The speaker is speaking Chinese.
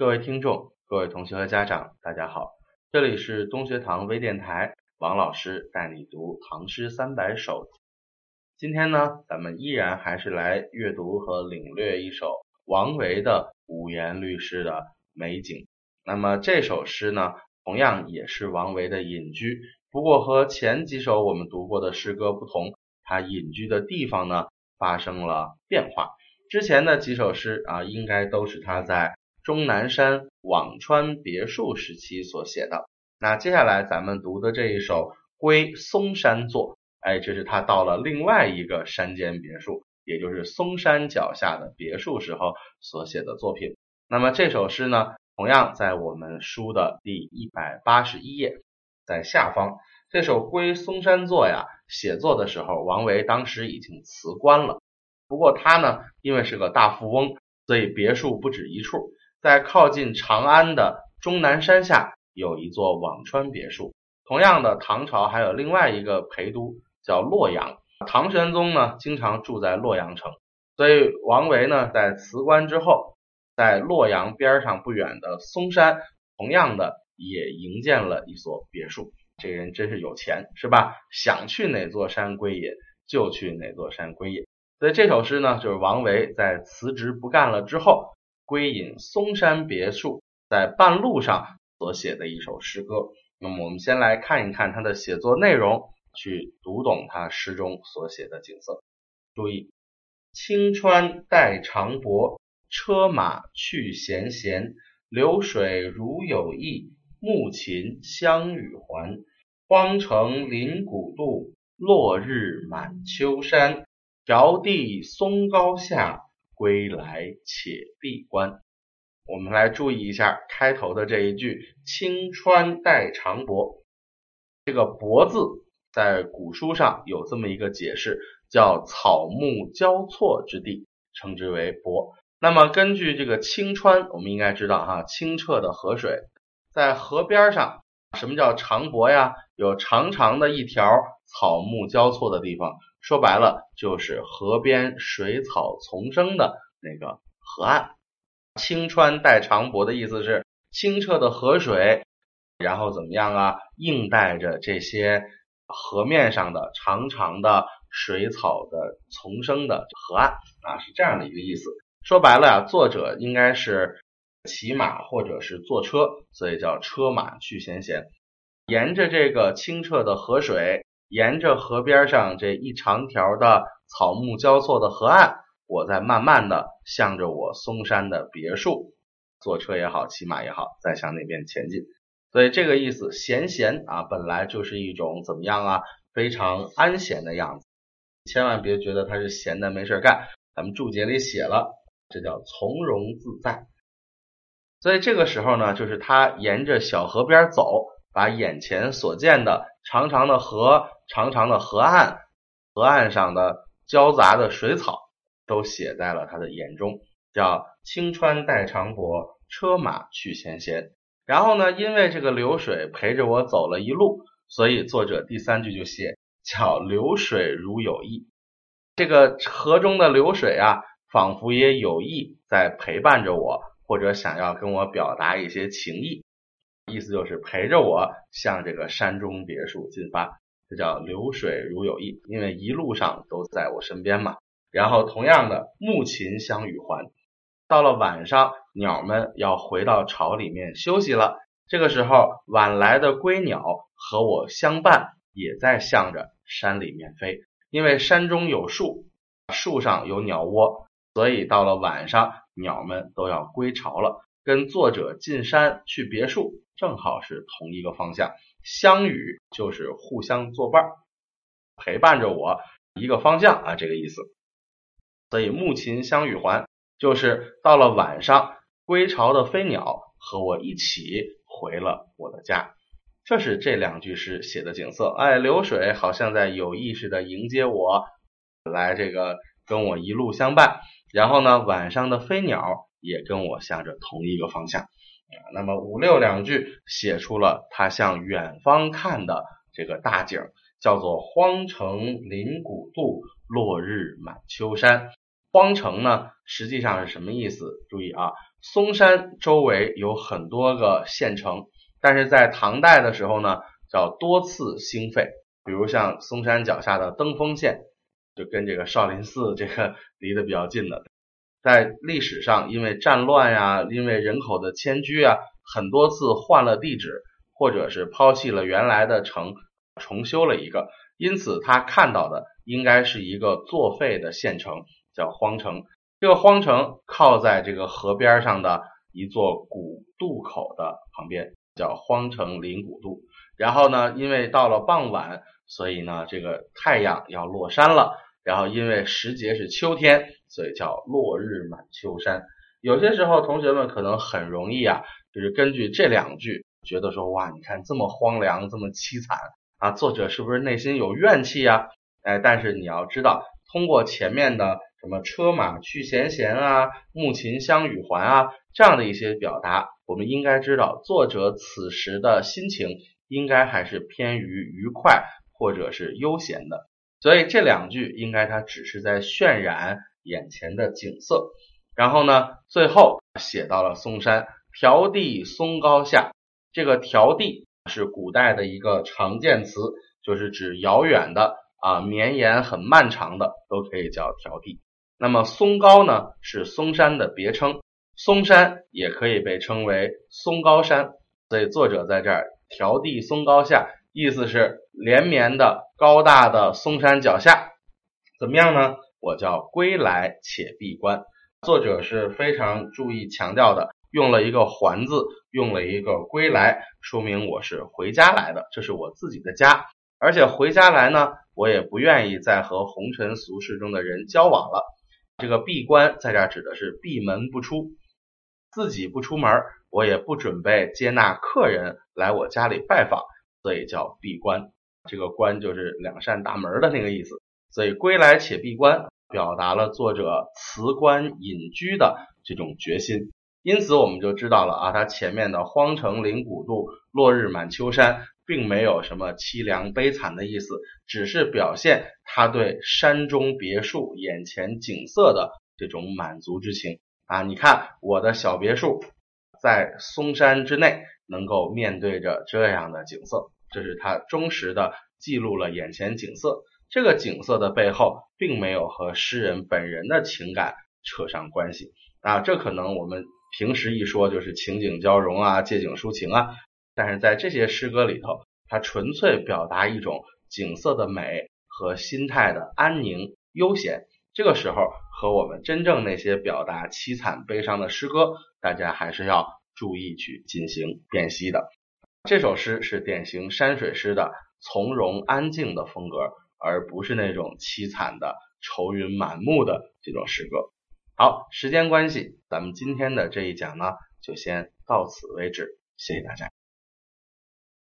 各位听众、各位同学和家长，大家好，这里是东学堂微电台，王老师带你读《唐诗三百首》。今天呢，咱们依然还是来阅读和领略一首王维的五言律诗的美景。那么这首诗呢，同样也是王维的隐居，不过和前几首我们读过的诗歌不同，他隐居的地方呢发生了变化。之前的几首诗啊，应该都是他在终南山辋川别墅时期所写的。那接下来咱们读的这一首《归嵩山作》，哎，这是他到了另外一个山间别墅，也就是嵩山脚下的别墅时候所写的作品。那么这首诗呢，同样在我们书的第一百八十一页，在下方。这首《归嵩山作》呀，写作的时候，王维当时已经辞官了。不过他呢，因为是个大富翁，所以别墅不止一处。在靠近长安的终南山下有一座辋川别墅。同样的，唐朝还有另外一个陪都叫洛阳。唐玄宗呢，经常住在洛阳城，所以王维呢，在辞官之后，在洛阳边上不远的嵩山，同样的也营建了一所别墅。这人真是有钱，是吧？想去哪座山归隐，就去哪座山归隐。所以这首诗呢，就是王维在辞职不干了之后，归隐嵩山别墅，在半路上所写的一首诗歌。那么我们先来看一看他的写作内容，去读懂他诗中所写的景色。注意，青川带长柏，车马去闲闲，流水如有意，暮琴相与还。荒城临古渡，落日满秋山。迢递松高下，归来且闭关。我们来注意一下开头的这一句“青川带长柏”。这个“柏”字在古书上有这么一个解释，叫草木交错之地，称之为柏。那么根据这个青川，我们应该知道哈，清澈的河水在河边上。什么叫长柏呀？有长长的一条草木交错的地方。说白了就是河边水草丛生的那个河岸，青川带长柏的意思是清澈的河水，然后怎么样啊？映带着这些河面上的长长的水草的丛生的河岸啊，是这样的一个意思。说白了呀，作者应该是骑马或者是坐车，所以叫车马去闲闲，沿着这个清澈的河水。沿着河边上这一长条的草木交错的河岸，我在慢慢的向着我嵩山的别墅，坐车也好，骑马也好，再向那边前进。所以这个意思，闲闲啊，本来就是一种怎么样啊，非常安闲的样子。千万别觉得他是闲的没事干，咱们注解里写了，这叫从容自在。所以这个时候呢，就是他沿着小河边走，把眼前所见的长长的河。长长的河岸，河岸上的交杂的水草都写在了他的眼中，叫青川带长柏，车马去闲闲。然后呢，因为这个流水陪着我走了一路，所以作者第三句就写叫流水如有意。这个河中的流水啊，仿佛也有意在陪伴着我，或者想要跟我表达一些情意，意思就是陪着我向这个山中别墅进发。这叫流水如有意，因为一路上都在我身边嘛。然后同样的，暮琴相与还，到了晚上，鸟们要回到巢里面休息了。这个时候，晚来的归鸟和我相伴，也在向着山里面飞。因为山中有树，树上有鸟窝，所以到了晚上，鸟们都要归巢了。跟作者进山去别墅，正好是同一个方向。相与就是互相作伴，陪伴着我一个方向啊，这个意思。所以暮琴相与还，就是到了晚上，归巢的飞鸟和我一起回了我的家。这是这两句诗写的景色。哎，流水好像在有意识的迎接我，来这个跟我一路相伴。然后呢，晚上的飞鸟也跟我向着同一个方向。那么五六两句写出了他向远方看的这个大景，叫做“荒城临古渡，落日满秋山”。荒城呢，实际上是什么意思？注意啊，嵩山周围有很多个县城，但是在唐代的时候呢，叫多次兴废。比如像嵩山脚下的登封县，就跟这个少林寺这个 离得比较近的，在历史上因为战乱呀，因为人口的迁居啊，很多次换了地址，或者是抛弃了原来的城，重修了一个，因此他看到的应该是一个作废的县城，叫荒城。这个荒城靠在这个河边上的一座古渡口的旁边，叫荒城临古渡。然后呢，因为到了傍晚，所以呢，这个太阳要落山了。然后因为时节是秋天，所以叫落日满秋山。有些时候，同学们可能很容易啊，就是根据这两句，觉得说哇，你看这么荒凉，这么凄惨啊，作者是不是内心有怨气呀？哎，但是你要知道，通过前面的什么车马去闲闲啊，木琴相与还啊这样的一些表达，我们应该知道，作者此时的心情。应该还是偏于愉快或者是悠闲的，所以这两句应该它只是在渲染眼前的景色。然后呢，最后写到了嵩山迢递嵩高下，这个迢递是古代的一个常见词，就是指遥远的啊，绵延很漫长的都可以叫迢递。那么嵩高呢，是嵩山的别称，嵩山也可以被称为嵩高山，所以作者在这儿。迢递嵩高下，意思是连绵的高大的嵩山脚下，怎么样呢？我叫归来且闭关。作者是非常注意强调的，用了一个还字，用了一个归来，说明我是回家来的，这是我自己的家。而且回家来呢，我也不愿意再和红尘俗世中的人交往了。这个闭关在这儿指的是闭门不出，自己不出门。我也不准备接纳客人来我家里拜访，所以叫闭关。这个关就是两扇大门的那个意思。所以归来且闭关，表达了作者辞官隐居的这种决心。因此我们就知道了啊，他前面的荒城临古渡，落日满秋山，并没有什么凄凉悲惨的意思，只是表现他对山中别墅眼前景色的这种满足之情啊。你看我的小别墅。在嵩山之内，能够面对着这样的景色，这是他忠实的记录了眼前景色。这个景色的背后，并没有和诗人本人的情感扯上关系啊。这可能我们平时一说就是情景交融啊，借景抒情啊。但是在这些诗歌里头，它纯粹表达一种景色的美和心态的安宁悠闲。这个时候和我们真正那些表达凄惨悲伤的诗歌。大家还是要注意去进行辨析的。这首诗是典型山水诗的从容安静的风格，而不是那种凄惨的愁云满目的这种诗歌。好，时间关系，咱们今天的这一讲呢，就先到此为止。谢谢大家。